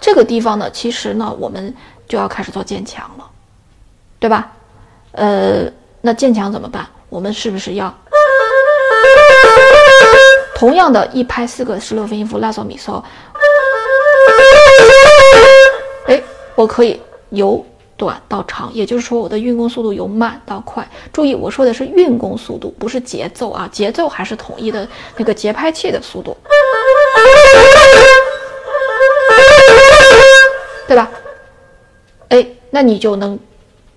这个地方呢，其实呢，我们就要开始做渐强了，对吧？呃，那渐强怎么办？我们是不是要同样的一拍四个十六分音符拉嗦咪嗦？哎，我可以由短到长，也就是说我的运弓速度由慢到快。注意，我说的是运弓速度，不是节奏啊，节奏还是统一的那个节拍器的速度。那你就能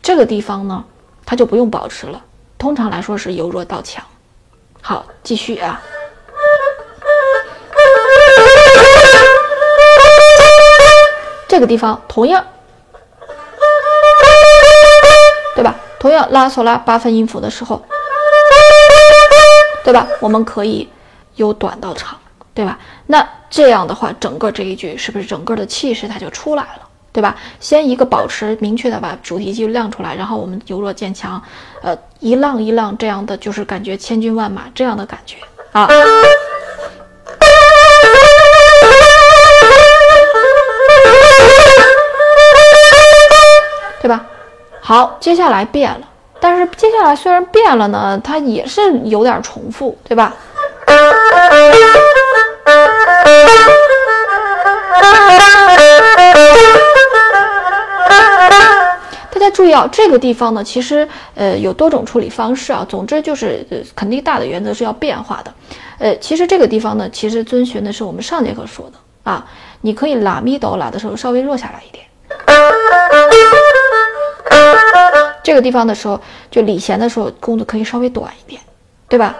这个地方呢，它就不用保持了。通常来说是由弱到强。好，继续啊。这个地方同样，对吧？同样拉索拉八分音符的时候，对吧？我们可以由短到长。对吧？那这样的话，整个这一句是不是整个的气势它就出来了？对吧？先一个保持明确的把主题就亮出来，然后我们由弱渐强，呃，一浪一浪这样的，就是感觉千军万马这样的感觉啊，对吧？好，接下来变了，但是接下来虽然变了呢，它也是有点重复，对吧？注意啊，这个地方呢，其实呃有多种处理方式啊。总之就是呃肯定大的原则是要变化的。呃，其实这个地方呢，其实遵循的是我们上节课说的啊，你可以拉咪哆拉的时候稍微弱下来一点。这个地方的时候，就礼弦的时候，弓子可以稍微短一点，对吧？